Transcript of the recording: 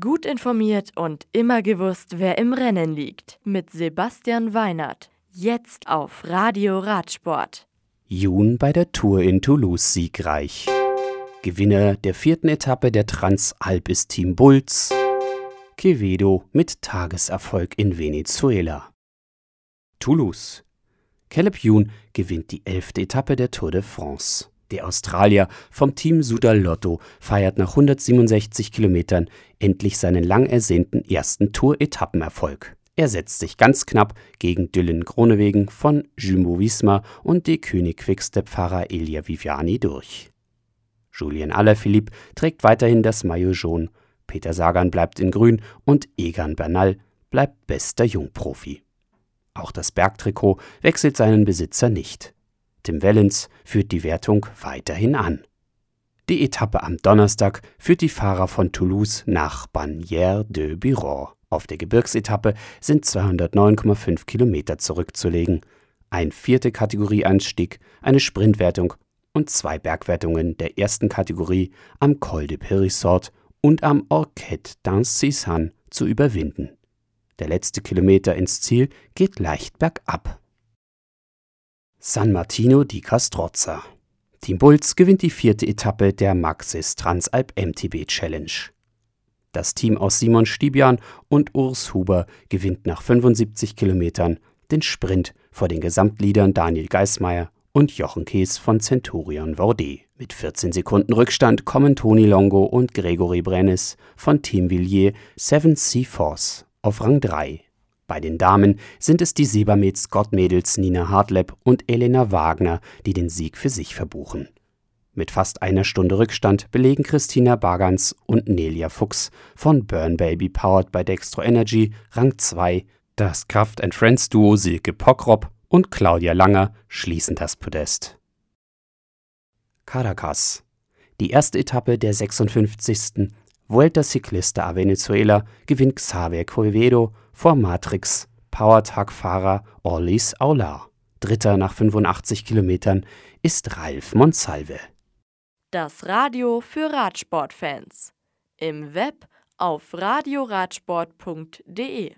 Gut informiert und immer gewusst, wer im Rennen liegt. Mit Sebastian Weinert. Jetzt auf Radio Radsport. Jun bei der Tour in Toulouse siegreich. Gewinner der vierten Etappe der Transalp ist Team Bulls. Quevedo mit Tageserfolg in Venezuela. Toulouse. Caleb Youn gewinnt die elfte Etappe der Tour de France. Der Australier vom Team Sudal Lotto feiert nach 167 Kilometern endlich seinen lang ersehnten ersten Tour-Etappenerfolg. Er setzt sich ganz knapp gegen Dylan Gronewegen von Jumbo Visma und die König Quickstep-Fahrer Elia Viviani durch. Julien Alaphilippe trägt weiterhin das Maillot jaune, Peter Sagan bleibt in grün und Egan Bernal bleibt bester Jungprofi. Auch das Bergtrikot wechselt seinen Besitzer nicht. Tim Wellens führt die Wertung weiterhin an. Die Etappe am Donnerstag führt die Fahrer von Toulouse nach Bagnères de Biron. Auf der Gebirgsetappe sind 209,5 Kilometer zurückzulegen. Ein vierte Kategorieanstieg, eine Sprintwertung und zwei Bergwertungen der ersten Kategorie am Col de Périssort und am Orquet d'Ancizan zu überwinden. Der letzte Kilometer ins Ziel geht leicht bergab. San Martino di Castrozza. Team Bulls gewinnt die vierte Etappe der Maxis Transalp MTB Challenge. Das Team aus Simon Stibian und Urs Huber gewinnt nach 75 Kilometern den Sprint vor den Gesamtleadern Daniel Geismeier und Jochen Kees von Centurion Vaudet. Mit 14 Sekunden Rückstand kommen Toni Longo und Gregory Brennes von Team Villiers Seven Sea Force auf Rang 3 bei den Damen sind es die Sebamed Scott-Mädels Nina Hartleb und Elena Wagner, die den Sieg für sich verbuchen. Mit fast einer Stunde Rückstand belegen Christina Bagans und Nelia Fuchs von Burn Baby Powered by Dextro Energy Rang 2, das Kraft Friends Duo Silke Pockrop und Claudia Langer schließen das Podest. Caracas. Die erste Etappe der 56. Vuelta Ciclista a Venezuela gewinnt Xavier Quevedo vor Matrix Powertag-Fahrer Orlis Aular. Dritter nach 85 Kilometern ist Ralf Monsalve. Das Radio für Radsportfans. Im Web auf radioradsport.de